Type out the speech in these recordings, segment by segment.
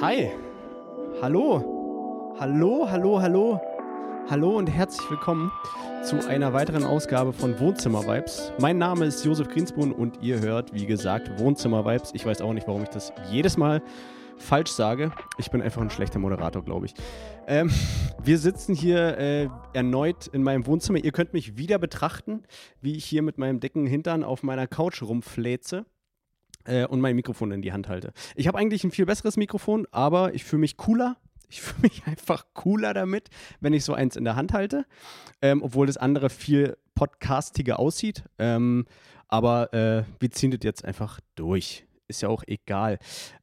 Hi. Hallo. Hallo, hallo, hallo. Hallo und herzlich willkommen zu einer weiteren Ausgabe von Wohnzimmer Vibes. Mein Name ist Josef Grinsbrunn und ihr hört, wie gesagt, Wohnzimmer Vibes. Ich weiß auch nicht, warum ich das jedes Mal falsch sage. Ich bin einfach ein schlechter Moderator, glaube ich. Ähm, wir sitzen hier äh, erneut in meinem Wohnzimmer. Ihr könnt mich wieder betrachten, wie ich hier mit meinem dicken Hintern auf meiner Couch rumfläze äh, und mein Mikrofon in die Hand halte. Ich habe eigentlich ein viel besseres Mikrofon, aber ich fühle mich cooler. Ich fühle mich einfach cooler damit, wenn ich so eins in der Hand halte, ähm, obwohl das andere viel podcastiger aussieht. Ähm, aber äh, wir ziehen das jetzt einfach durch. Ist ja auch egal.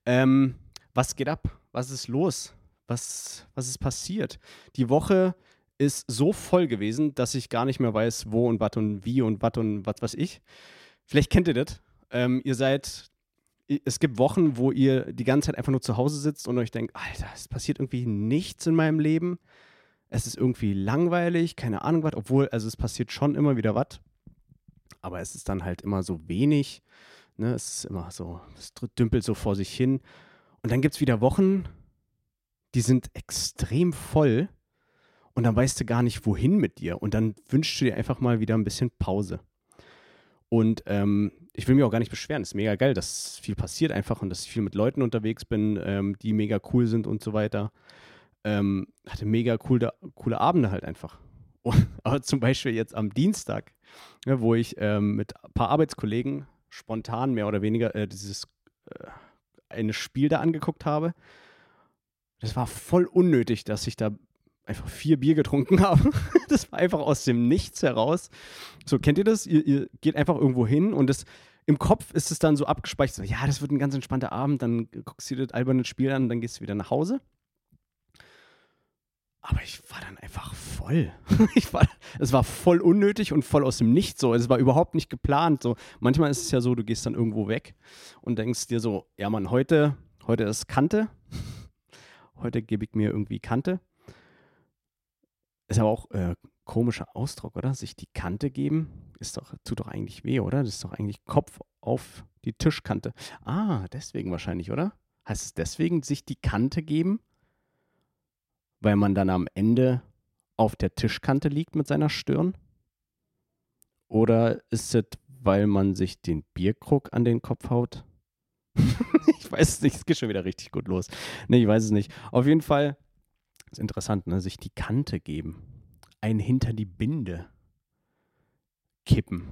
Ähm, was geht ab? Was ist los? Was, was ist passiert? Die Woche ist so voll gewesen, dass ich gar nicht mehr weiß, wo und was und wie und was und was weiß ich. Vielleicht kennt ihr das. Ähm, ihr seid, es gibt Wochen, wo ihr die ganze Zeit einfach nur zu Hause sitzt und euch denkt, Alter, es passiert irgendwie nichts in meinem Leben. Es ist irgendwie langweilig, keine Ahnung was, obwohl, also es passiert schon immer wieder was. Aber es ist dann halt immer so wenig. Ne? Es ist immer so, es dümpelt so vor sich hin. Und dann gibt es wieder Wochen, die sind extrem voll und dann weißt du gar nicht, wohin mit dir. Und dann wünschst du dir einfach mal wieder ein bisschen Pause. Und ähm, ich will mich auch gar nicht beschweren. Es ist mega geil, dass viel passiert einfach und dass ich viel mit Leuten unterwegs bin, ähm, die mega cool sind und so weiter. Ähm, hatte mega coole, coole Abende halt einfach. Aber zum Beispiel jetzt am Dienstag, ja, wo ich ähm, mit ein paar Arbeitskollegen spontan mehr oder weniger äh, dieses äh, ein Spiel da angeguckt habe. Das war voll unnötig, dass ich da einfach vier Bier getrunken habe. Das war einfach aus dem Nichts heraus. So, kennt ihr das? Ihr, ihr geht einfach irgendwo hin und das, im Kopf ist es dann so abgespeichert, so, ja, das wird ein ganz entspannter Abend, dann guckst du dir das alberne Spiel an, dann gehst du wieder nach Hause. Aber ich war dann einfach voll. ich war, es war voll unnötig und voll aus dem Nichts so. Es war überhaupt nicht geplant. So. Manchmal ist es ja so, du gehst dann irgendwo weg und denkst dir so, ja Mann, heute, heute ist Kante. heute gebe ich mir irgendwie Kante. Ist aber auch äh, komischer Ausdruck, oder? Sich die Kante geben, ist doch, tut doch eigentlich weh, oder? Das ist doch eigentlich Kopf auf die Tischkante. Ah, deswegen wahrscheinlich, oder? Heißt es deswegen sich die Kante geben? Weil man dann am Ende auf der Tischkante liegt mit seiner Stirn? Oder ist es, weil man sich den Bierkrug an den Kopf haut? ich weiß es nicht, es geht schon wieder richtig gut los. Nee, ich weiß es nicht. Auf jeden Fall ist interessant, ne? sich die Kante geben. Ein hinter die Binde kippen.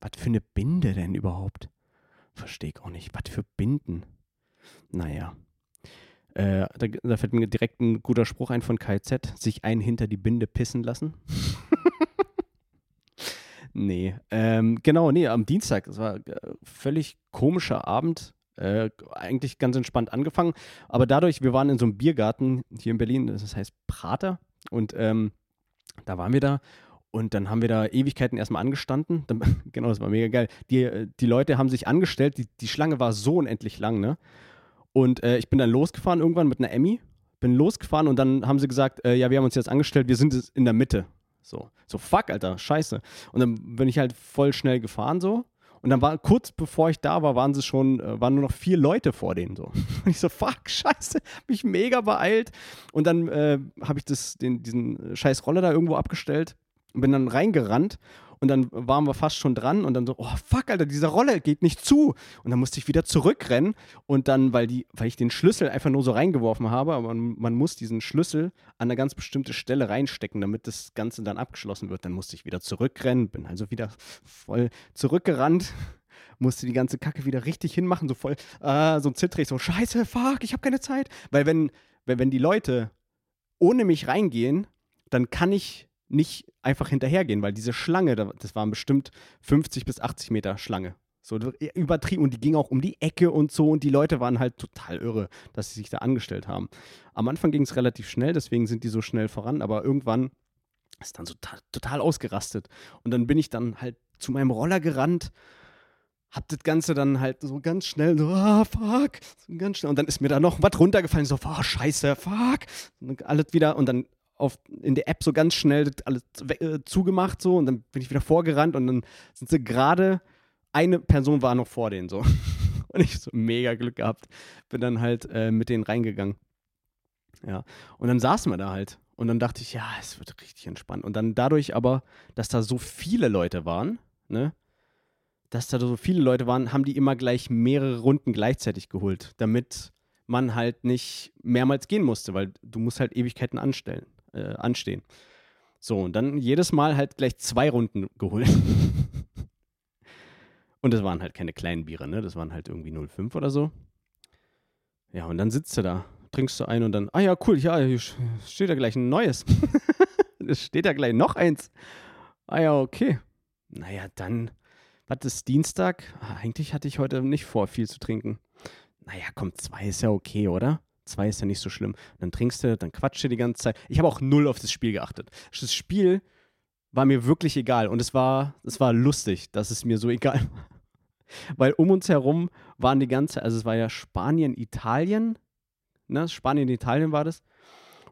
Was für eine Binde denn überhaupt? Verstehe ich auch nicht. Was für Binden? Naja. Äh, da, da, fällt mir direkt ein guter Spruch ein von KZ. Sich ein hinter die Binde pissen lassen. nee. Ähm, genau, nee, am Dienstag. Es war ein äh, völlig komischer Abend. Äh, eigentlich ganz entspannt angefangen. Aber dadurch, wir waren in so einem Biergarten hier in Berlin, das heißt Prater. Und ähm, da waren wir da und dann haben wir da Ewigkeiten erstmal angestanden. Dann, genau, das war mega geil. Die, äh, die Leute haben sich angestellt, die, die Schlange war so unendlich lang, ne? Und äh, ich bin dann losgefahren irgendwann mit einer Emmy, bin losgefahren und dann haben sie gesagt, äh, ja, wir haben uns jetzt angestellt, wir sind in der Mitte. So, so fuck, Alter, scheiße. Und dann bin ich halt voll schnell gefahren so und dann war kurz bevor ich da war, waren sie schon, äh, waren nur noch vier Leute vor denen so. Und ich so, fuck, scheiße, mich mega beeilt. Und dann äh, habe ich das, den, diesen scheiß Roller da irgendwo abgestellt und bin dann reingerannt und dann waren wir fast schon dran und dann so, oh fuck, Alter, dieser Roller geht nicht zu. Und dann musste ich wieder zurückrennen und dann, weil, die, weil ich den Schlüssel einfach nur so reingeworfen habe, aber man, man muss diesen Schlüssel an eine ganz bestimmte Stelle reinstecken, damit das Ganze dann abgeschlossen wird. Dann musste ich wieder zurückrennen, bin also wieder voll zurückgerannt musste die ganze Kacke wieder richtig hinmachen, so voll, äh, so zittrig, so scheiße, fuck, ich habe keine Zeit. Weil wenn, wenn, wenn die Leute ohne mich reingehen, dann kann ich nicht einfach hinterhergehen, weil diese Schlange, das waren bestimmt 50 bis 80 Meter Schlange. So übertrieben und die ging auch um die Ecke und so und die Leute waren halt total irre, dass sie sich da angestellt haben. Am Anfang ging es relativ schnell, deswegen sind die so schnell voran, aber irgendwann ist dann so total ausgerastet. Und dann bin ich dann halt zu meinem Roller gerannt, hab das Ganze dann halt so ganz schnell, so, ah, fuck, so ganz schnell. Und dann ist mir da noch was runtergefallen, so, oh, scheiße, fuck. Und alles wieder, und dann auf, in der App so ganz schnell alles äh, zugemacht so und dann bin ich wieder vorgerannt und dann sind sie gerade, eine Person war noch vor denen so. Und ich so mega Glück gehabt. Bin dann halt äh, mit denen reingegangen. Ja, und dann saßen wir da halt. Und dann dachte ich, ja, es wird richtig entspannt. Und dann dadurch aber, dass da so viele Leute waren, ne, dass da so viele Leute waren, haben die immer gleich mehrere Runden gleichzeitig geholt, damit man halt nicht mehrmals gehen musste, weil du musst halt Ewigkeiten anstellen, äh, anstehen. So, und dann jedes Mal halt gleich zwei Runden geholt. und das waren halt keine kleinen Biere, ne? Das waren halt irgendwie 05 oder so. Ja, und dann sitzt du da, trinkst du ein und dann, ah ja, cool, ja, hier steht ja gleich ein neues. es steht ja gleich noch eins. Ah ja, okay. Naja, dann, was ist Dienstag? Ah, eigentlich hatte ich heute nicht vor, viel zu trinken. Naja, komm, zwei ist ja okay, oder? Zwei ist ja nicht so schlimm. Dann trinkst du, dann quatscht du die ganze Zeit. Ich habe auch null auf das Spiel geachtet. Das Spiel war mir wirklich egal und es war, es war lustig, dass es mir so egal war. Weil um uns herum waren die ganze, also es war ja Spanien, Italien, ne? Spanien, Italien war das.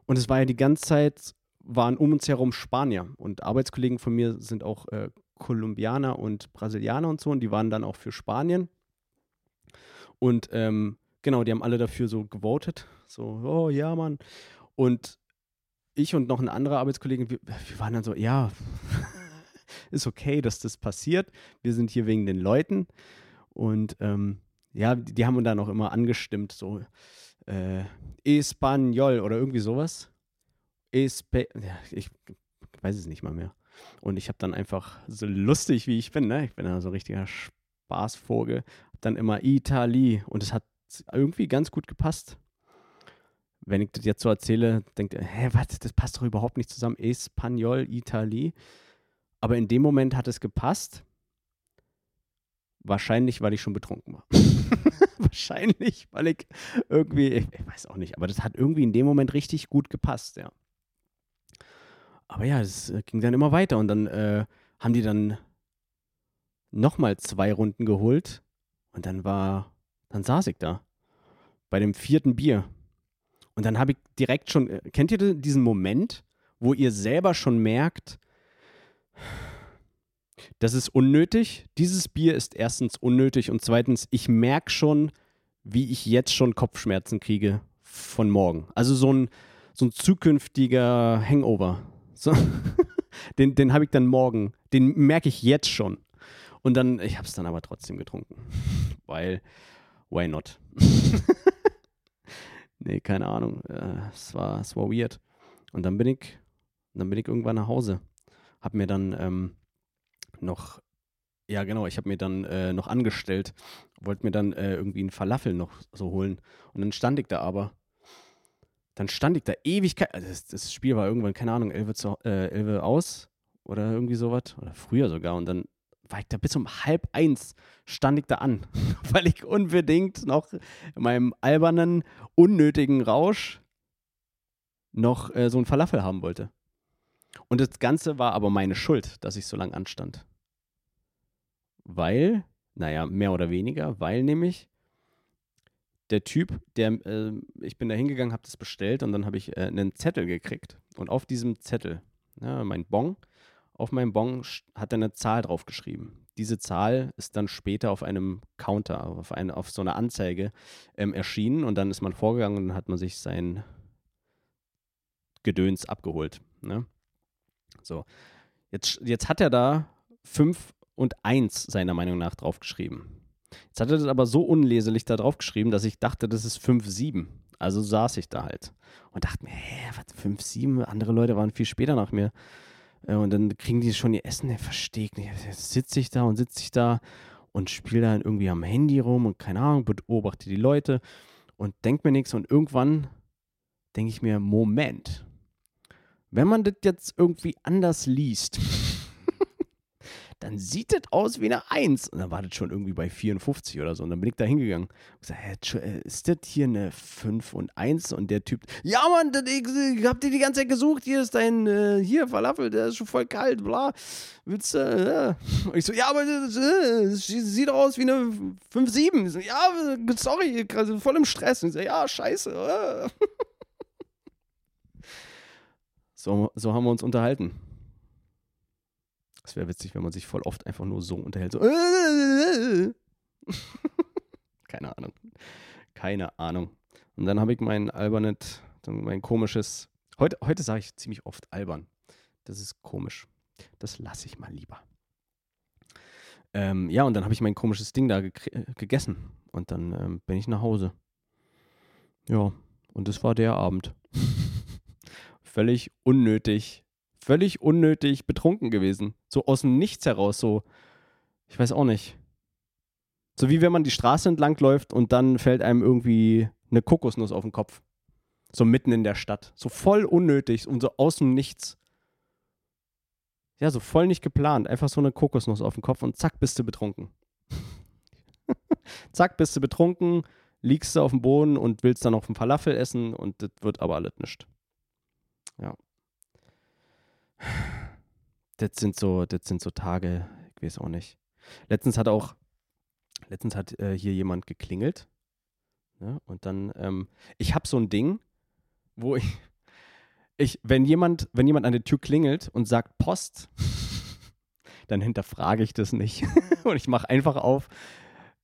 Und es war ja die ganze Zeit, waren um uns herum Spanier. Und Arbeitskollegen von mir sind auch äh, Kolumbianer und Brasilianer und so. Und die waren dann auch für Spanien. Und ähm, genau, die haben alle dafür so gewotet. So, oh ja, Mann. Und ich und noch ein anderer Arbeitskollege, wir, wir waren dann so, ja, ist okay, dass das passiert. Wir sind hier wegen den Leuten. Und ähm, ja, die, die haben uns dann auch immer angestimmt, so äh, Espanol oder irgendwie sowas. Espe ja, ich weiß es nicht mal mehr. Und ich habe dann einfach so lustig, wie ich bin, ne? Ich bin da so ein richtiger Spaßvogel. Dann immer Itali und es hat irgendwie ganz gut gepasst. Wenn ich das jetzt so erzähle, denkt ihr, hä, was, das passt doch überhaupt nicht zusammen. Espanol, Itali. Aber in dem Moment hat es gepasst. Wahrscheinlich, weil ich schon betrunken war. Wahrscheinlich, weil ich irgendwie, ich, ich, weiß auch nicht, aber das hat irgendwie in dem Moment richtig gut gepasst, ja. Aber ja, es äh, ging dann immer weiter und dann äh, haben die dann nochmal zwei Runden geholt und dann war, dann saß ich da bei dem vierten Bier. Und dann habe ich direkt schon, äh, kennt ihr diesen Moment, wo ihr selber schon merkt, das ist unnötig. Dieses Bier ist erstens unnötig und zweitens, ich merke schon, wie ich jetzt schon Kopfschmerzen kriege von morgen. Also so ein, so ein zukünftiger Hangover. So. den den habe ich dann morgen. Den merke ich jetzt schon. Und dann, ich habe es dann aber trotzdem getrunken. Weil, why not? nee, keine Ahnung. Äh, es, war, es war weird. Und dann bin ich, dann bin ich irgendwann nach Hause. Hab mir dann ähm, noch, ja genau, ich habe mir dann äh, noch angestellt, wollte mir dann äh, irgendwie einen Falafel noch so holen. Und dann stand ich da aber. Dann stand ich da Ewigkeit. Also das, das Spiel war irgendwann, keine Ahnung, 11, zu, äh, 11 aus oder irgendwie sowas. Oder früher sogar. Und dann war ich da bis um halb eins stand ich da an, weil ich unbedingt noch in meinem albernen, unnötigen Rausch noch äh, so ein Falafel haben wollte. Und das Ganze war aber meine Schuld, dass ich so lange anstand. Weil, naja, mehr oder weniger, weil nämlich der Typ, der, äh, ich bin da hingegangen, habe das bestellt und dann habe ich äh, einen Zettel gekriegt. Und auf diesem Zettel, ja, mein Bon, auf meinem Bon hat er eine Zahl draufgeschrieben. Diese Zahl ist dann später auf einem Counter, auf, eine, auf so einer Anzeige ähm, erschienen und dann ist man vorgegangen und hat man sich sein Gedöns abgeholt. Ne? So. Jetzt, jetzt hat er da 5 und 1 seiner Meinung nach draufgeschrieben. Jetzt hat er das aber so unleserlich da draufgeschrieben, dass ich dachte, das ist 5-7. Also saß ich da halt und dachte mir, hä, was, 5-7? Andere Leute waren viel später nach mir. Äh, und dann kriegen die schon ihr Essen, der verstehe ich nicht. Jetzt sitze ich da und sitze ich da und spiele dann irgendwie am Handy rum und keine Ahnung, beobachte die Leute und denke mir nichts. Und irgendwann denke ich mir, Moment, wenn man das jetzt irgendwie anders liest, dann sieht das aus wie eine 1. Und dann war das schon irgendwie bei 54 oder so. Und dann bin ich da hingegangen und gesagt, hä, äh, ist das hier eine 5 und 1? Und der Typ, ja Mann, das, ich, ich hab dir die ganze Zeit gesucht, hier ist dein, äh, hier, Falafel, der ist schon voll kalt, bla. Willst du, äh? Und ich so, ja, aber das, das sieht aus wie eine 5-7. So, ja, sorry, voll im Stress. Und ich so, ja, scheiße. So, so haben wir uns unterhalten. Es wäre witzig, wenn man sich voll oft einfach nur so unterhält. So. Keine Ahnung. Keine Ahnung. Und dann habe ich mein albernet, mein komisches. Heute, heute sage ich ziemlich oft albern. Das ist komisch. Das lasse ich mal lieber. Ähm, ja, und dann habe ich mein komisches Ding da ge gegessen. Und dann ähm, bin ich nach Hause. Ja, und das war der Abend. völlig unnötig. Völlig unnötig betrunken gewesen. So aus dem Nichts heraus, so. Ich weiß auch nicht. So wie wenn man die Straße entlang läuft und dann fällt einem irgendwie eine Kokosnuss auf den Kopf. So mitten in der Stadt. So voll unnötig und so aus dem Nichts. Ja, so voll nicht geplant. Einfach so eine Kokosnuss auf den Kopf und zack, bist du betrunken. zack, bist du betrunken, liegst du auf dem Boden und willst dann auf dem Falafel essen und das wird aber alles nicht. Ja. Das sind so, das sind so Tage, ich weiß auch nicht. Letztens hat auch, letztens hat äh, hier jemand geklingelt. Ne? Und dann, ähm, ich habe so ein Ding, wo ich, ich, wenn jemand, wenn jemand an der Tür klingelt und sagt Post, dann hinterfrage ich das nicht. und ich mache einfach auf,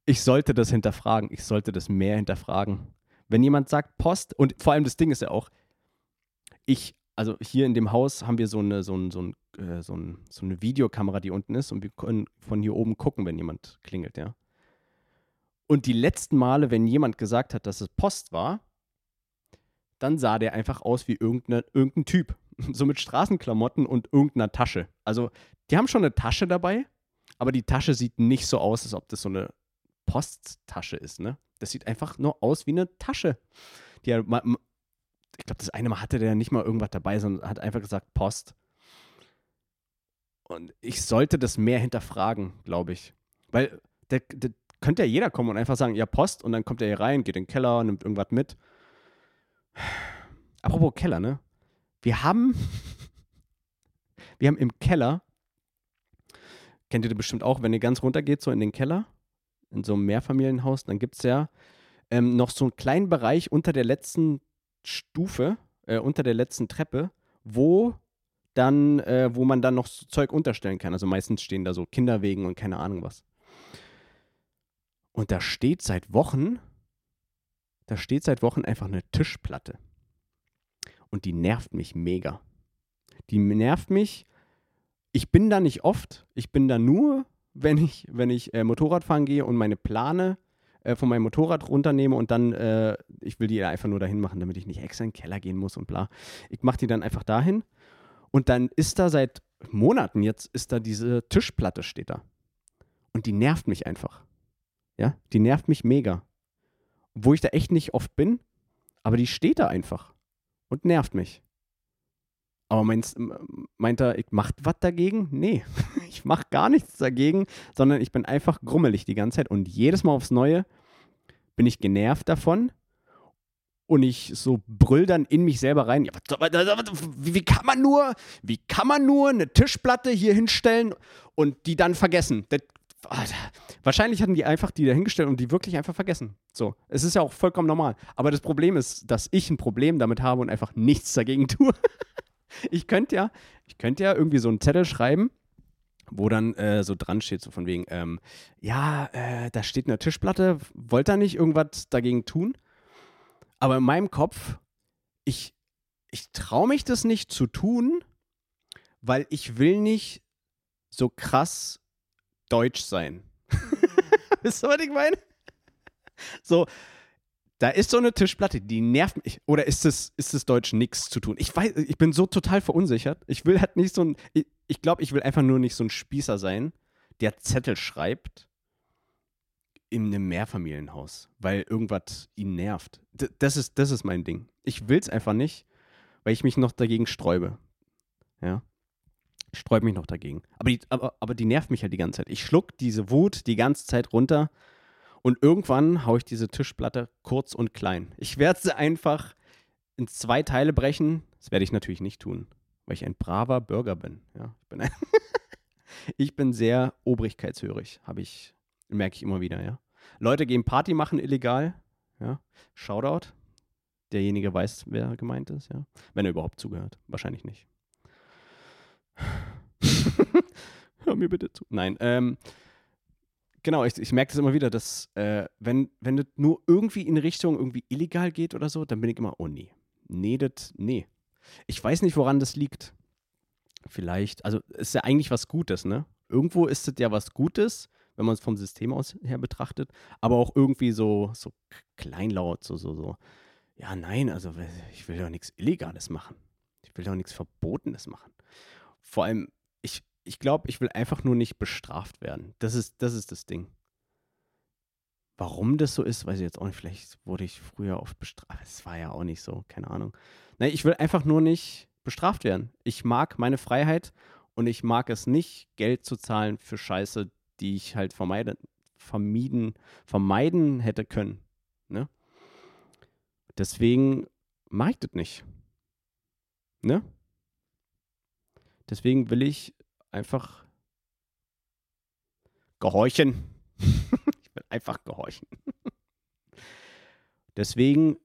ich sollte das hinterfragen, ich sollte das mehr hinterfragen. Wenn jemand sagt Post, und vor allem das Ding ist ja auch, ich, also hier in dem Haus haben wir so eine, so, ein, so, ein, äh, so, ein, so eine Videokamera, die unten ist und wir können von hier oben gucken, wenn jemand klingelt, ja. Und die letzten Male, wenn jemand gesagt hat, dass es Post war, dann sah der einfach aus wie irgendeine, irgendein Typ. So mit Straßenklamotten und irgendeiner Tasche. Also, die haben schon eine Tasche dabei, aber die Tasche sieht nicht so aus, als ob das so eine Posttasche ist, ne? Das sieht einfach nur aus wie eine Tasche. Die, ich glaube, das eine Mal hatte der nicht mal irgendwas dabei, sondern hat einfach gesagt Post. Und ich sollte das mehr hinterfragen, glaube ich. Weil der, der, könnte ja jeder kommen und einfach sagen, ja, Post, und dann kommt er hier rein, geht in den Keller, nimmt irgendwas mit. Apropos Keller, ne? Wir haben, wir haben im Keller, kennt ihr bestimmt auch, wenn ihr ganz runter geht, so in den Keller, in so einem Mehrfamilienhaus, dann gibt es ja ähm, noch so einen kleinen Bereich unter der letzten Stufe, äh, unter der letzten Treppe, wo dann, äh, wo man dann noch so Zeug unterstellen kann. Also meistens stehen da so Kinderwegen und keine Ahnung was. Und da steht seit Wochen, da steht seit Wochen einfach eine Tischplatte. Und die nervt mich mega. Die nervt mich. Ich bin da nicht oft. Ich bin da nur, wenn ich, wenn ich äh, Motorrad fahren gehe und meine Plane äh, von meinem Motorrad runternehme und dann, äh, ich will die einfach nur dahin machen, damit ich nicht extra in den Keller gehen muss und bla. Ich mache die dann einfach dahin. Und dann ist da seit Monaten jetzt, ist da diese Tischplatte steht da. Und die nervt mich einfach. Ja, die nervt mich mega. Wo ich da echt nicht oft bin, aber die steht da einfach und nervt mich. Aber meinst, meint er, ich mach was dagegen? Nee, ich mach gar nichts dagegen, sondern ich bin einfach grummelig die ganze Zeit und jedes Mal aufs Neue bin ich genervt davon und ich so brüll dann in mich selber rein. Ja, wie, kann man nur, wie kann man nur eine Tischplatte hier hinstellen und die dann vergessen? Das wahrscheinlich hatten die einfach die dahingestellt und die wirklich einfach vergessen. So, es ist ja auch vollkommen normal. Aber das Problem ist, dass ich ein Problem damit habe und einfach nichts dagegen tue. ich könnte ja, ich könnte ja irgendwie so einen Zettel schreiben, wo dann äh, so dran steht, so von wegen, ähm, ja, äh, da steht eine Tischplatte, wollt ihr nicht irgendwas dagegen tun? Aber in meinem Kopf, ich, ich traue mich das nicht zu tun, weil ich will nicht so krass deutsch sein. Wisst ihr, was ich meine? So, da ist so eine Tischplatte, die nervt mich. Oder ist es, ist Deutsch nichts zu tun? Ich weiß, ich bin so total verunsichert. Ich will halt nicht so ein, ich, ich glaube, ich will einfach nur nicht so ein Spießer sein, der Zettel schreibt in einem Mehrfamilienhaus, weil irgendwas ihn nervt. D das ist, das ist mein Ding. Ich will es einfach nicht, weil ich mich noch dagegen sträube. Ja sträube mich noch dagegen. Aber die, aber, aber die nervt mich halt die ganze Zeit. Ich schluck diese Wut die ganze Zeit runter und irgendwann haue ich diese Tischplatte kurz und klein. Ich werde sie einfach in zwei Teile brechen. Das werde ich natürlich nicht tun, weil ich ein braver Bürger bin. Ja, ich, bin ich bin sehr obrigkeitshörig, habe ich, merke ich immer wieder, ja. Leute gehen Party machen illegal, ja. Shoutout. Derjenige weiß, wer gemeint ist, ja. Wenn er überhaupt zugehört. Wahrscheinlich nicht. Hör mir bitte zu. Nein, ähm, genau, ich, ich merke das immer wieder, dass äh, wenn, wenn das nur irgendwie in Richtung irgendwie illegal geht oder so, dann bin ich immer, oh nee, nee, das, nee. Ich weiß nicht, woran das liegt. Vielleicht, also ist ja eigentlich was Gutes, ne? Irgendwo ist es ja was Gutes, wenn man es vom System aus her betrachtet, aber auch irgendwie so, so kleinlaut, so, so, so. Ja, nein, also ich will doch nichts Illegales machen. Ich will doch nichts Verbotenes machen. Vor allem, ich, ich glaube, ich will einfach nur nicht bestraft werden. Das ist, das ist das Ding. Warum das so ist, weiß ich jetzt auch nicht. Vielleicht wurde ich früher oft bestraft. Es war ja auch nicht so, keine Ahnung. Nein, ich will einfach nur nicht bestraft werden. Ich mag meine Freiheit und ich mag es nicht, Geld zu zahlen für Scheiße, die ich halt vermeiden, vermieden, vermeiden hätte können. Ne? Deswegen mag ich das nicht. Ne? Deswegen will ich einfach gehorchen. ich will einfach gehorchen. Deswegen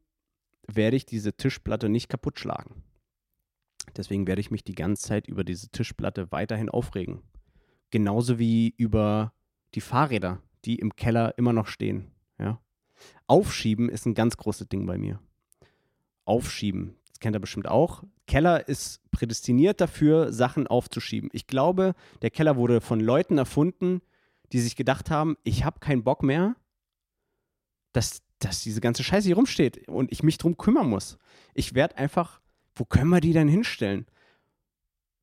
werde ich diese Tischplatte nicht kaputt schlagen. Deswegen werde ich mich die ganze Zeit über diese Tischplatte weiterhin aufregen. Genauso wie über die Fahrräder, die im Keller immer noch stehen. Ja? Aufschieben ist ein ganz großes Ding bei mir. Aufschieben, kennt er bestimmt auch. Keller ist prädestiniert dafür, Sachen aufzuschieben. Ich glaube, der Keller wurde von Leuten erfunden, die sich gedacht haben, ich habe keinen Bock mehr, dass, dass diese ganze Scheiße hier rumsteht und ich mich drum kümmern muss. Ich werde einfach, wo können wir die denn hinstellen?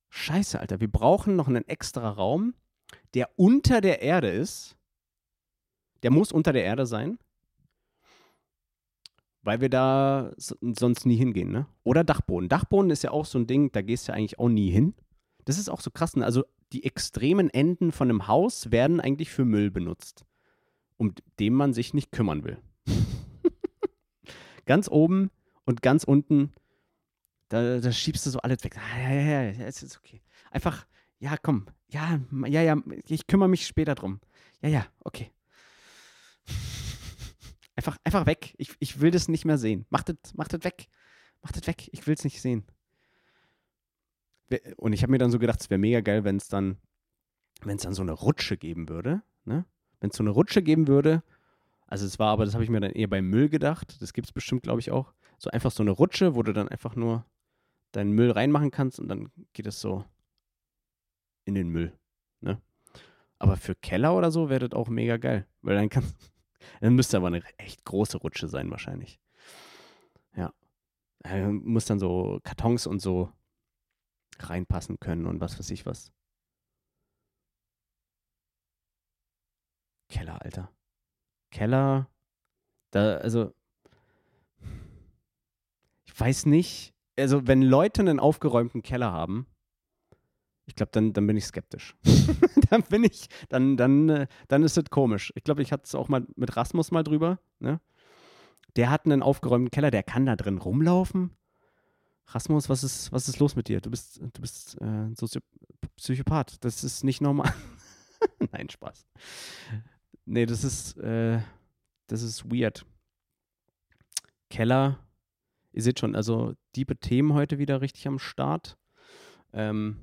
Scheiße, Alter, wir brauchen noch einen extra Raum, der unter der Erde ist. Der muss unter der Erde sein. Weil wir da sonst nie hingehen, ne? Oder Dachboden. Dachboden ist ja auch so ein Ding, da gehst du ja eigentlich auch nie hin. Das ist auch so krass. Ne? Also die extremen Enden von einem Haus werden eigentlich für Müll benutzt, um den man sich nicht kümmern will. ganz oben und ganz unten, da, da, schiebst du so alles weg. Ah, ja, ja, ja, es ist okay. Einfach, ja, komm, ja, ja, ja, ich kümmere mich später drum. Ja, ja, okay. Einfach, einfach weg. Ich, ich will das nicht mehr sehen. Macht das, macht das weg. Macht das weg. Ich will es nicht sehen. Und ich habe mir dann so gedacht, es wäre mega geil, wenn es dann, wenn es dann so eine Rutsche geben würde. Ne? Wenn es so eine Rutsche geben würde. Also es war aber, das habe ich mir dann eher beim Müll gedacht. Das gibt es bestimmt, glaube ich, auch. So einfach so eine Rutsche, wo du dann einfach nur deinen Müll reinmachen kannst und dann geht es so in den Müll. Ne? Aber für Keller oder so wäre das auch mega geil. Weil dann kannst dann müsste aber eine echt große Rutsche sein, wahrscheinlich. Ja. Da muss dann so Kartons und so reinpassen können und was weiß ich was. Keller, Alter. Keller. Da, also. Ich weiß nicht. Also, wenn Leute einen aufgeräumten Keller haben, ich glaube, dann, dann bin ich skeptisch. dann bin ich, dann, dann, äh, dann ist es komisch. Ich glaube, ich hatte es auch mal mit Rasmus mal drüber. Ne? Der hat einen aufgeräumten Keller, der kann da drin rumlaufen. Rasmus, was ist, was ist los mit dir? Du bist, du bist äh, Sozio Psychopath. Das ist nicht normal. Nein, Spaß. Nee, das ist, äh, das ist weird. Keller, ihr seht schon, also diebe Themen heute wieder richtig am Start. Ähm,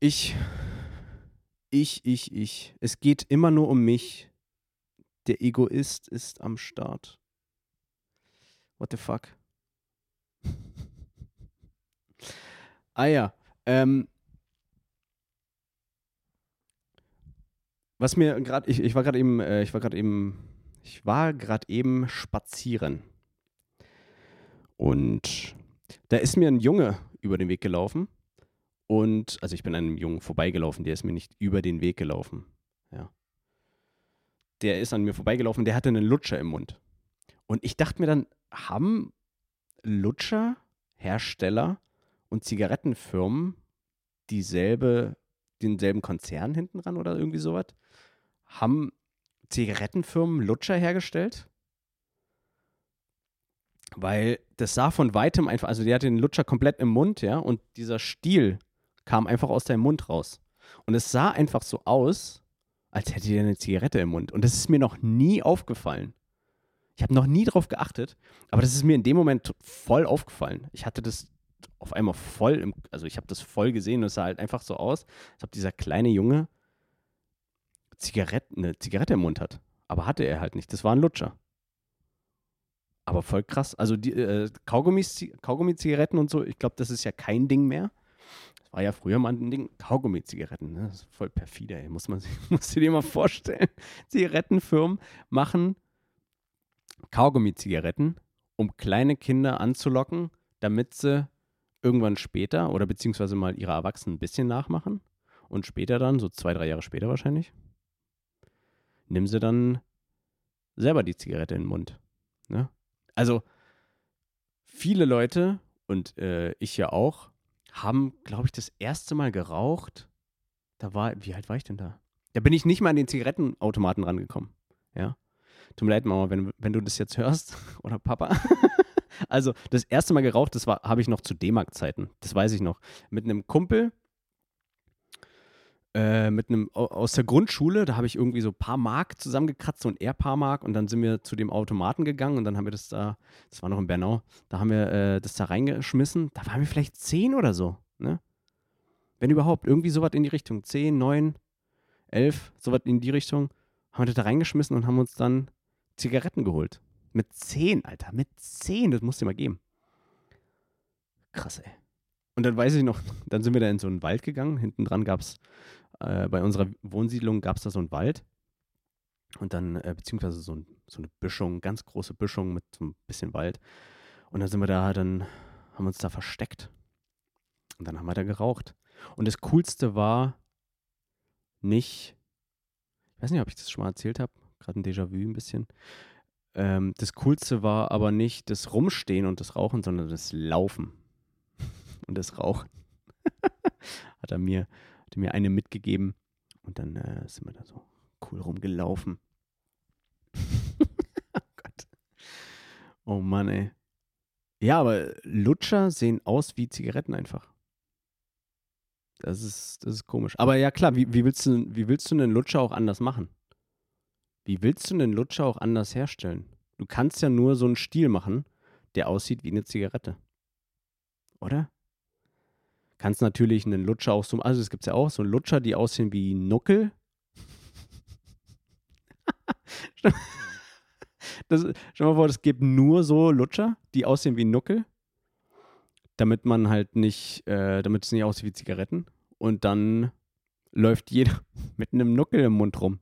ich, ich, ich, ich. Es geht immer nur um mich. Der Egoist ist am Start. What the fuck? ah ja. Ähm, was mir gerade, ich, ich war gerade eben, äh, ich war gerade eben, ich war gerade eben spazieren. Und da ist mir ein Junge über den Weg gelaufen und, also ich bin einem Jungen vorbeigelaufen, der ist mir nicht über den Weg gelaufen. Ja. Der ist an mir vorbeigelaufen, der hatte einen Lutscher im Mund. Und ich dachte mir dann, haben Lutscher, Hersteller und Zigarettenfirmen dieselbe, denselben Konzern hinten dran oder irgendwie sowas? Haben Zigarettenfirmen Lutscher hergestellt? Weil das sah von weitem einfach, also der hatte den Lutscher komplett im Mund, ja, und dieser Stiel kam einfach aus deinem Mund raus. Und es sah einfach so aus, als hätte er eine Zigarette im Mund. Und das ist mir noch nie aufgefallen. Ich habe noch nie drauf geachtet, aber das ist mir in dem Moment voll aufgefallen. Ich hatte das auf einmal voll im, also ich habe das voll gesehen und es sah halt einfach so aus, als ob dieser kleine Junge Zigarette, eine Zigarette im Mund hat. Aber hatte er halt nicht. Das war ein Lutscher. Aber voll krass. Also die äh, Kaugummi-Zigaretten und so, ich glaube, das ist ja kein Ding mehr. Das war ja früher mal ein Ding. Kaugummi-Zigaretten, ne? Das ist voll perfide, ey. Muss man muss dir mal vorstellen. Zigarettenfirmen machen Kaugummi-Zigaretten, um kleine Kinder anzulocken, damit sie irgendwann später oder beziehungsweise mal ihre Erwachsenen ein bisschen nachmachen und später dann, so zwei, drei Jahre später wahrscheinlich, nimm sie dann selber die Zigarette in den Mund. Ne? Also viele Leute und äh, ich ja auch haben, glaube ich, das erste Mal geraucht. Da war, wie alt war ich denn da? Da bin ich nicht mal an den Zigarettenautomaten rangekommen. Ja. Tut mir leid, Mama, wenn, wenn du das jetzt hörst oder Papa. also das erste Mal geraucht, das habe ich noch zu D-Mark-Zeiten. Das weiß ich noch. Mit einem Kumpel äh, mit einem aus der Grundschule, da habe ich irgendwie so ein paar Mark zusammengekratzt, ein eher paar Mark und dann sind wir zu dem Automaten gegangen und dann haben wir das da, das war noch in Bernau, da haben wir äh, das da reingeschmissen, da waren wir vielleicht zehn oder so, ne? Wenn überhaupt, irgendwie sowas in die Richtung, zehn, neun, elf, sowas in die Richtung, haben wir das da reingeschmissen und haben uns dann Zigaretten geholt. Mit zehn, Alter, mit zehn, das musst du dir mal geben. Krass, ey. Und dann weiß ich noch, dann sind wir da in so einen Wald gegangen. Hinten dran gab es äh, bei unserer Wohnsiedlung gab es da so einen Wald und dann, äh, beziehungsweise so, ein, so, eine Büschung, ganz große Büschung mit so ein bisschen Wald. Und dann sind wir da, dann haben wir uns da versteckt. Und dann haben wir da geraucht. Und das Coolste war nicht, ich weiß nicht, ob ich das schon mal erzählt habe, gerade ein Déjà-vu ein bisschen. Ähm, das Coolste war aber nicht das Rumstehen und das Rauchen, sondern das Laufen und das Rauchen. Hat er mir hatte mir eine mitgegeben und dann äh, sind wir da so cool rumgelaufen. oh Gott. Oh Mann, ey. Ja, aber Lutscher sehen aus wie Zigaretten einfach. Das ist, das ist komisch. Aber ja, klar, wie, wie, willst du, wie willst du einen Lutscher auch anders machen? Wie willst du einen Lutscher auch anders herstellen? Du kannst ja nur so einen Stiel machen, der aussieht wie eine Zigarette. Oder? Kannst natürlich einen Lutscher auch so, also es gibt ja auch so Lutscher, die aussehen wie Nuckel. das, stell mal vor, es gibt nur so Lutscher, die aussehen wie Nuckel, damit man halt nicht, äh, damit es nicht aussieht wie Zigaretten. Und dann läuft jeder mit einem Nuckel im Mund rum.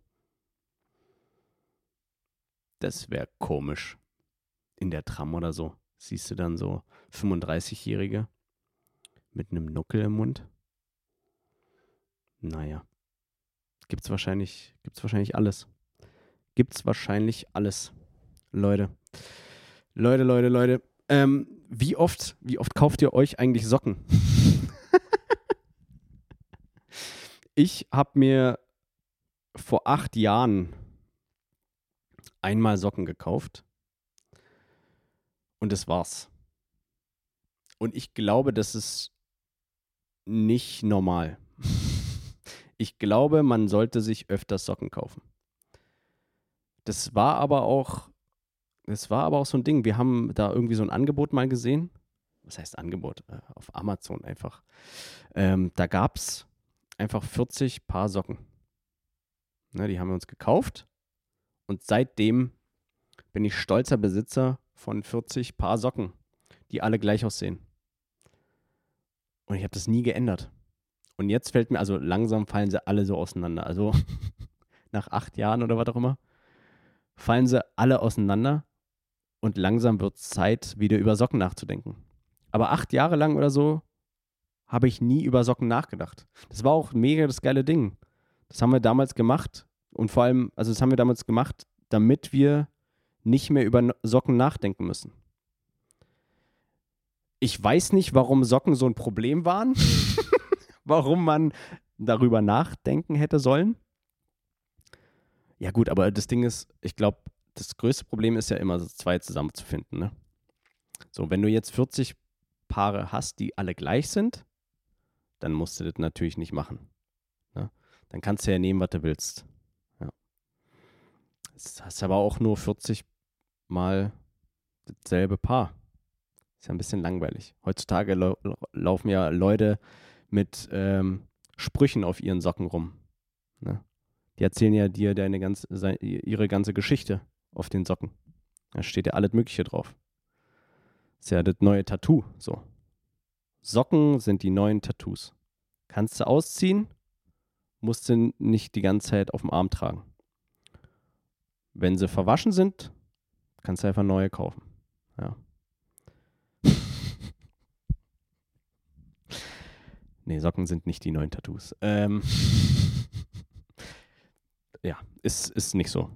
Das wäre komisch. In der Tram oder so. Siehst du dann so 35-Jährige mit einem Nuckel im Mund? Naja. Gibt's wahrscheinlich, gibt's wahrscheinlich alles. Gibt's wahrscheinlich alles. Leute. Leute, Leute, Leute. Ähm, wie oft, wie oft kauft ihr euch eigentlich Socken? ich habe mir vor acht Jahren einmal Socken gekauft. Und das war's. Und ich glaube, dass es nicht normal. Ich glaube, man sollte sich öfters Socken kaufen. Das war aber auch, das war aber auch so ein Ding. Wir haben da irgendwie so ein Angebot mal gesehen. Was heißt Angebot? Äh, auf Amazon einfach. Ähm, da gab es einfach 40 Paar Socken. Ne, die haben wir uns gekauft. Und seitdem bin ich stolzer Besitzer von 40 Paar Socken, die alle gleich aussehen. Und ich habe das nie geändert. Und jetzt fällt mir, also langsam fallen sie alle so auseinander. Also nach acht Jahren oder was auch immer, fallen sie alle auseinander und langsam wird es Zeit, wieder über Socken nachzudenken. Aber acht Jahre lang oder so habe ich nie über Socken nachgedacht. Das war auch mega das geile Ding. Das haben wir damals gemacht und vor allem, also das haben wir damals gemacht, damit wir nicht mehr über Socken nachdenken müssen. Ich weiß nicht, warum Socken so ein Problem waren. warum man darüber nachdenken hätte sollen. Ja, gut, aber das Ding ist, ich glaube, das größte Problem ist ja immer, zwei zusammenzufinden. Ne? So, wenn du jetzt 40 Paare hast, die alle gleich sind, dann musst du das natürlich nicht machen. Ne? Dann kannst du ja nehmen, was du willst. Ja. Jetzt hast aber auch nur 40 mal dasselbe Paar. Ist ja ein bisschen langweilig. Heutzutage lau laufen ja Leute mit ähm, Sprüchen auf ihren Socken rum. Ne? Die erzählen ja dir deine ganze, ihre ganze Geschichte auf den Socken. Da steht ja alles Mögliche drauf. Ist ja das neue Tattoo. So. Socken sind die neuen Tattoos. Kannst du ausziehen, musst du nicht die ganze Zeit auf dem Arm tragen. Wenn sie verwaschen sind, kannst du einfach neue kaufen. Ja. nee, Socken sind nicht die neuen Tattoos. Ähm ja, ist, ist nicht so.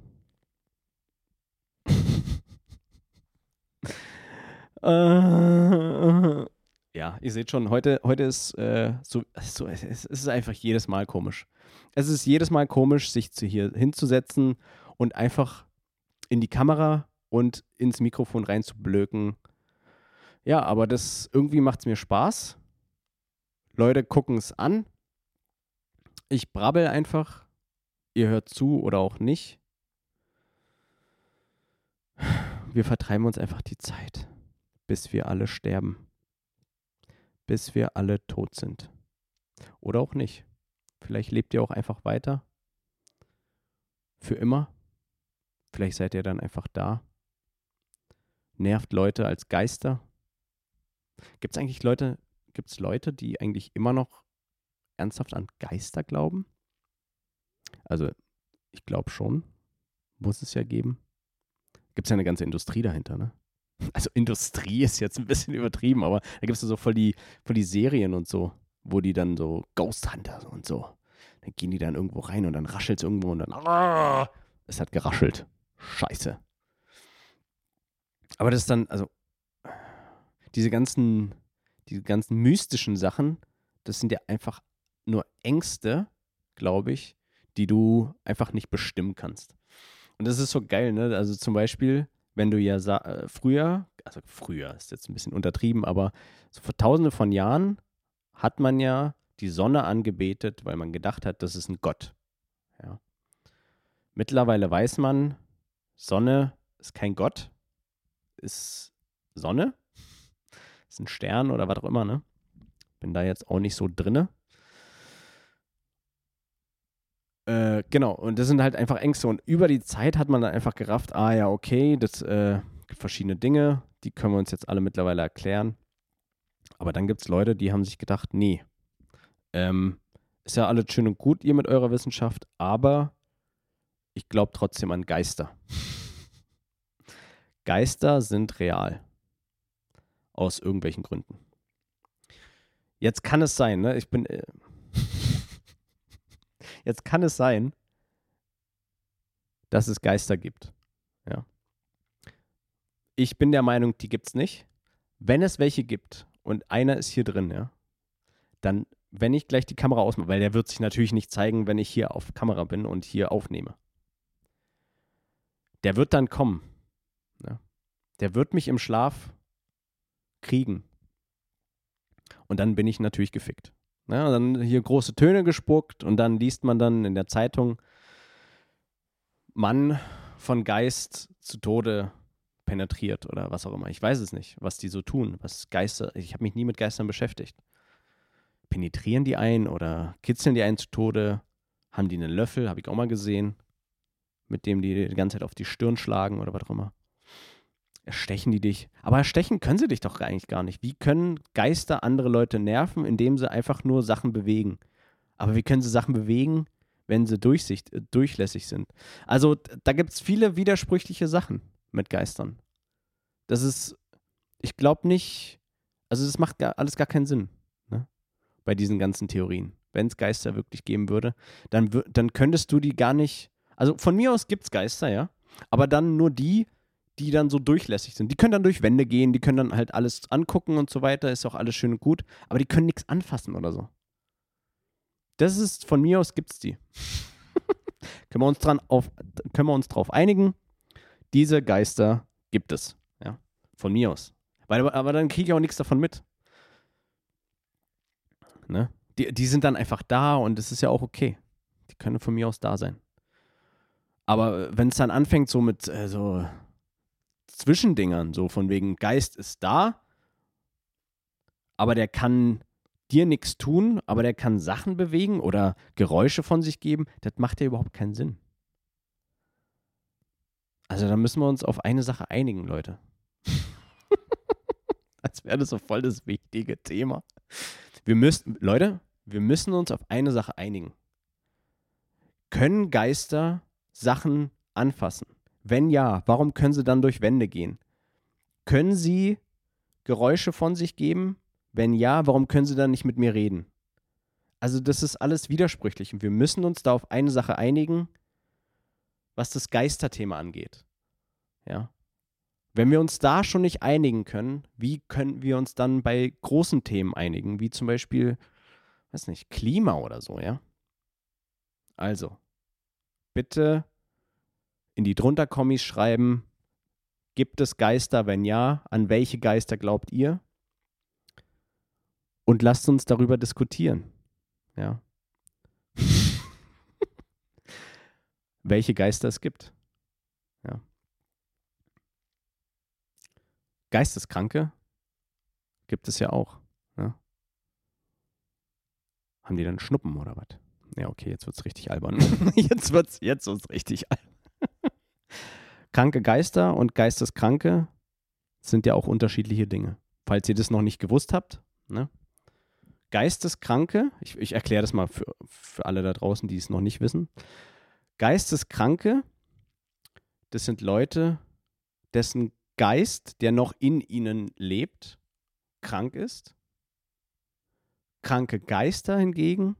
äh, ja, ihr seht schon, heute, heute ist äh, so, so, es ist einfach jedes Mal komisch. Es ist jedes Mal komisch, sich zu hier hinzusetzen und einfach in die Kamera und ins Mikrofon reinzublöken. Ja, aber das irgendwie macht es mir Spaß. Leute gucken es an. Ich brabbel einfach. Ihr hört zu oder auch nicht. Wir vertreiben uns einfach die Zeit, bis wir alle sterben bis wir alle tot sind. Oder auch nicht. Vielleicht lebt ihr auch einfach weiter. Für immer. Vielleicht seid ihr dann einfach da. Nervt Leute als Geister. Gibt es eigentlich Leute, gibt es Leute, die eigentlich immer noch ernsthaft an Geister glauben? Also, ich glaube schon. Muss es ja geben. Gibt es ja eine ganze Industrie dahinter, ne? also Industrie ist jetzt ein bisschen übertrieben, aber da gibt es so voll die, voll die Serien und so, wo die dann so Ghost Hunter und so. Dann gehen die dann irgendwo rein und dann raschelt es irgendwo und dann. Ah, es hat geraschelt. Scheiße. Aber das ist dann, also, diese ganzen, diese ganzen mystischen Sachen, das sind ja einfach nur Ängste, glaube ich, die du einfach nicht bestimmen kannst. Und das ist so geil, ne? Also zum Beispiel, wenn du ja äh, früher, also früher ist jetzt ein bisschen untertrieben, aber so vor tausende von Jahren hat man ja die Sonne angebetet, weil man gedacht hat, das ist ein Gott. Ja. Mittlerweile weiß man, Sonne ist kein Gott, ist Sonne, ist ein Stern oder was auch immer, ne? Bin da jetzt auch nicht so drinne. Äh, genau, und das sind halt einfach Ängste. Und über die Zeit hat man dann einfach gerafft, ah ja, okay, das äh, gibt verschiedene Dinge, die können wir uns jetzt alle mittlerweile erklären. Aber dann gibt es Leute, die haben sich gedacht, nee, ähm, ist ja alles schön und gut, ihr mit eurer Wissenschaft, aber ich glaube trotzdem an Geister. Geister sind real. Aus irgendwelchen Gründen. Jetzt kann es sein, ne? Ich bin. Äh, Jetzt kann es sein, dass es Geister gibt. Ja. Ich bin der Meinung, die gibt es nicht. Wenn es welche gibt und einer ist hier drin, ja, dann, wenn ich gleich die Kamera ausmache, weil der wird sich natürlich nicht zeigen, wenn ich hier auf Kamera bin und hier aufnehme. Der wird dann kommen. Ja. Der wird mich im Schlaf kriegen. Und dann bin ich natürlich gefickt. Ja, dann hier große Töne gespuckt und dann liest man dann in der Zeitung, Mann von Geist zu Tode penetriert oder was auch immer. Ich weiß es nicht, was die so tun, was Geister, ich habe mich nie mit Geistern beschäftigt. Penetrieren die ein oder kitzeln die einen zu Tode? Haben die einen Löffel, habe ich auch mal gesehen, mit dem die die ganze Zeit auf die Stirn schlagen oder was auch immer. Erstechen die dich? Aber erstechen können sie dich doch eigentlich gar nicht. Wie können Geister andere Leute nerven, indem sie einfach nur Sachen bewegen? Aber wie können sie Sachen bewegen, wenn sie durchsicht, äh, durchlässig sind? Also da gibt es viele widersprüchliche Sachen mit Geistern. Das ist, ich glaube nicht, also das macht gar, alles gar keinen Sinn ne? bei diesen ganzen Theorien. Wenn es Geister wirklich geben würde, dann, dann könntest du die gar nicht, also von mir aus gibt es Geister, ja, aber dann nur die, die dann so durchlässig sind. Die können dann durch Wände gehen, die können dann halt alles angucken und so weiter, ist auch alles schön und gut, aber die können nichts anfassen oder so. Das ist, von mir aus gibt es die. können, wir uns dran auf, können wir uns drauf einigen, diese Geister gibt es. Ja, von mir aus. Weil, aber dann kriege ich auch nichts davon mit. Ne? Die, die sind dann einfach da und es ist ja auch okay. Die können von mir aus da sein. Aber wenn es dann anfängt, so mit äh, so Zwischendingern, so von wegen Geist ist da, aber der kann dir nichts tun, aber der kann Sachen bewegen oder Geräusche von sich geben, das macht ja überhaupt keinen Sinn. Also da müssen wir uns auf eine Sache einigen, Leute. Als wäre das so voll das wichtige Thema. Wir müssen, Leute, wir müssen uns auf eine Sache einigen. Können Geister Sachen anfassen? Wenn ja, warum können sie dann durch Wände gehen? Können sie Geräusche von sich geben? Wenn ja, warum können sie dann nicht mit mir reden? Also das ist alles widersprüchlich und wir müssen uns da auf eine Sache einigen, was das Geisterthema angeht. Ja. Wenn wir uns da schon nicht einigen können, wie können wir uns dann bei großen Themen einigen, wie zum Beispiel, weiß nicht, Klima oder so, ja? Also, bitte in die drunter Kommis schreiben, gibt es Geister, wenn ja, an welche Geister glaubt ihr? Und lasst uns darüber diskutieren. Ja. welche Geister es gibt. Ja. Geisteskranke gibt es ja auch. Ja. Haben die dann Schnuppen oder was? Ja, okay, jetzt wird es richtig albern. jetzt wird es jetzt wird's richtig albern. Kranke Geister und Geisteskranke sind ja auch unterschiedliche Dinge. Falls ihr das noch nicht gewusst habt, ne? Geisteskranke, ich, ich erkläre das mal für, für alle da draußen, die es noch nicht wissen. Geisteskranke, das sind Leute, dessen Geist, der noch in ihnen lebt, krank ist. Kranke Geister hingegen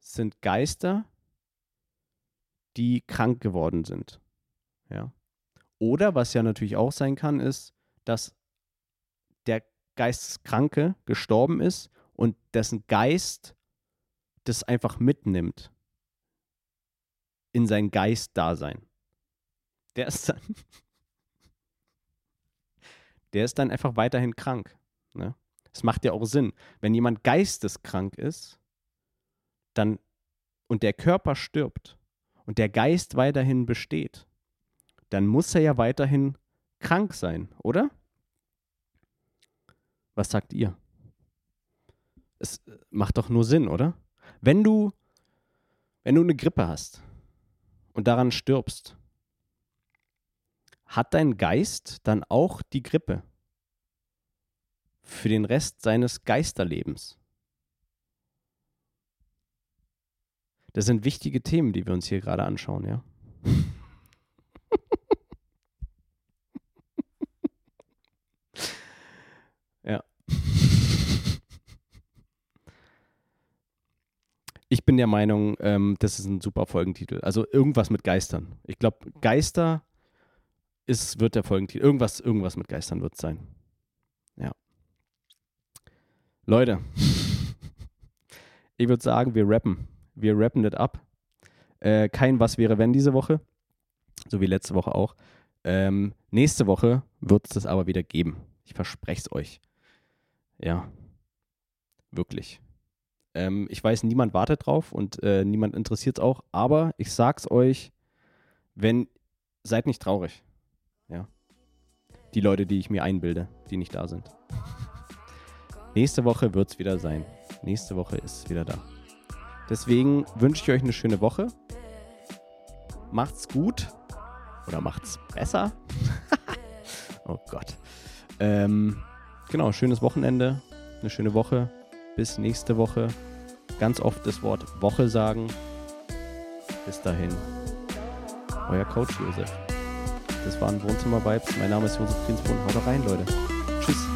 sind Geister, die krank geworden sind. Ja. Oder was ja natürlich auch sein kann, ist, dass der Geisteskranke gestorben ist und dessen Geist das einfach mitnimmt in sein Geistdasein. Der ist dann, der ist dann einfach weiterhin krank. Ne? Das macht ja auch Sinn. Wenn jemand geisteskrank ist, dann und der Körper stirbt und der Geist weiterhin besteht, dann muss er ja weiterhin krank sein, oder? Was sagt ihr? Es macht doch nur Sinn, oder? Wenn du, wenn du eine Grippe hast und daran stirbst, hat dein Geist dann auch die Grippe für den Rest seines Geisterlebens? Das sind wichtige Themen, die wir uns hier gerade anschauen, ja. ja. Ich bin der Meinung, ähm, das ist ein super Folgentitel. Also irgendwas mit Geistern. Ich glaube, Geister ist, wird der Folgentitel. Irgendwas, irgendwas mit Geistern wird es sein. Ja. Leute, ich würde sagen, wir rappen. Wir rappen das ab. Äh, kein Was wäre wenn diese Woche. So wie letzte Woche auch. Ähm, nächste Woche wird es das aber wieder geben. Ich verspreche es euch. Ja. Wirklich. Ähm, ich weiß, niemand wartet drauf und äh, niemand interessiert es auch, aber ich sag's euch, wenn, seid nicht traurig. Ja. Die Leute, die ich mir einbilde, die nicht da sind. Nächste Woche wird es wieder sein. Nächste Woche ist wieder da. Deswegen wünsche ich euch eine schöne Woche. Macht's gut. Oder macht's besser. oh Gott. Ähm, genau, schönes Wochenende. Eine schöne Woche. Bis nächste Woche. Ganz oft das Wort Woche sagen. Bis dahin. Euer Coach Josef. Das waren Wohnzimmer-Vibes. Mein Name ist Josef Grinsbrunn. Haut rein, Leute. Tschüss.